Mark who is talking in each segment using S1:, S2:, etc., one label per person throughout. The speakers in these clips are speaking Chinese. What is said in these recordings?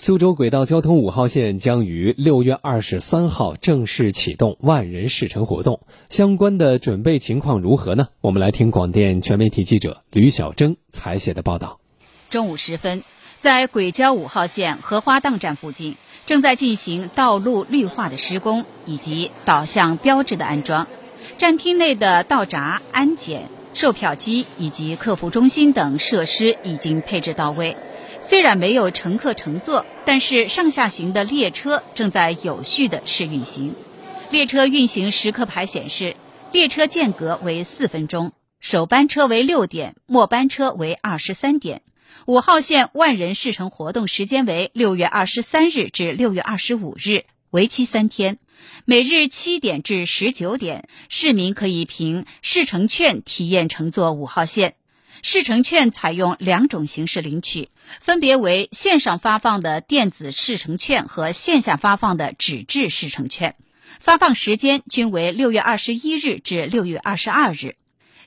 S1: 苏州轨道交通五号线将于六月二十三号正式启动万人试乘活动，相关的准备情况如何呢？我们来听广电全媒体记者吕小征采写的报道。
S2: 中午时分，在轨交五号线荷花荡站附近，正在进行道路绿化的施工以及导向标志的安装，站厅内的道闸、安检、售票机以及客服中心等设施已经配置到位。虽然没有乘客乘坐，但是上下行的列车正在有序的试运行。列车运行时刻牌显示，列车间隔为四分钟，首班车为六点，末班车为二十三点。五号线万人试乘活动时间为六月二十三日至六月二十五日，为期三天，每日七点至十九点，市民可以凭试乘券体验乘坐五号线。试乘券采用两种形式领取，分别为线上发放的电子试乘券和线下发放的纸质试乘券。发放时间均为六月二十一日至六月二十二日。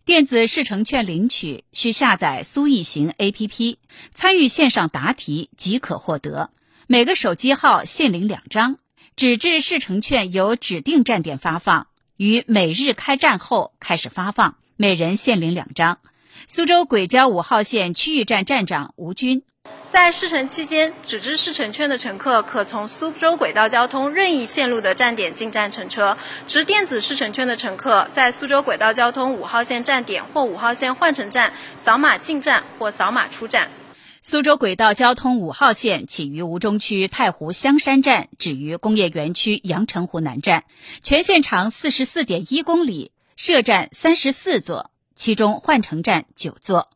S2: 电子试乘券领取需下载苏易行 APP，参与线上答题即可获得。每个手机号限领两张。纸质试乘券由指定站点发放，于每日开站后开始发放，每人限领两张。苏州轨交五号线区域站站长吴军，
S3: 在试乘期间，纸质试乘券的乘客可从苏州轨道交通任意线路的站点进站乘车；持电子试乘券的乘客，在苏州轨道交通五号线站点或五号线换乘站扫码进站或扫码出站。
S2: 苏州轨道交通五号线起于吴中区太湖香山站，止于工业园区阳澄湖南站，全线长四十四点一公里，设站三十四座。其中换乘站九座。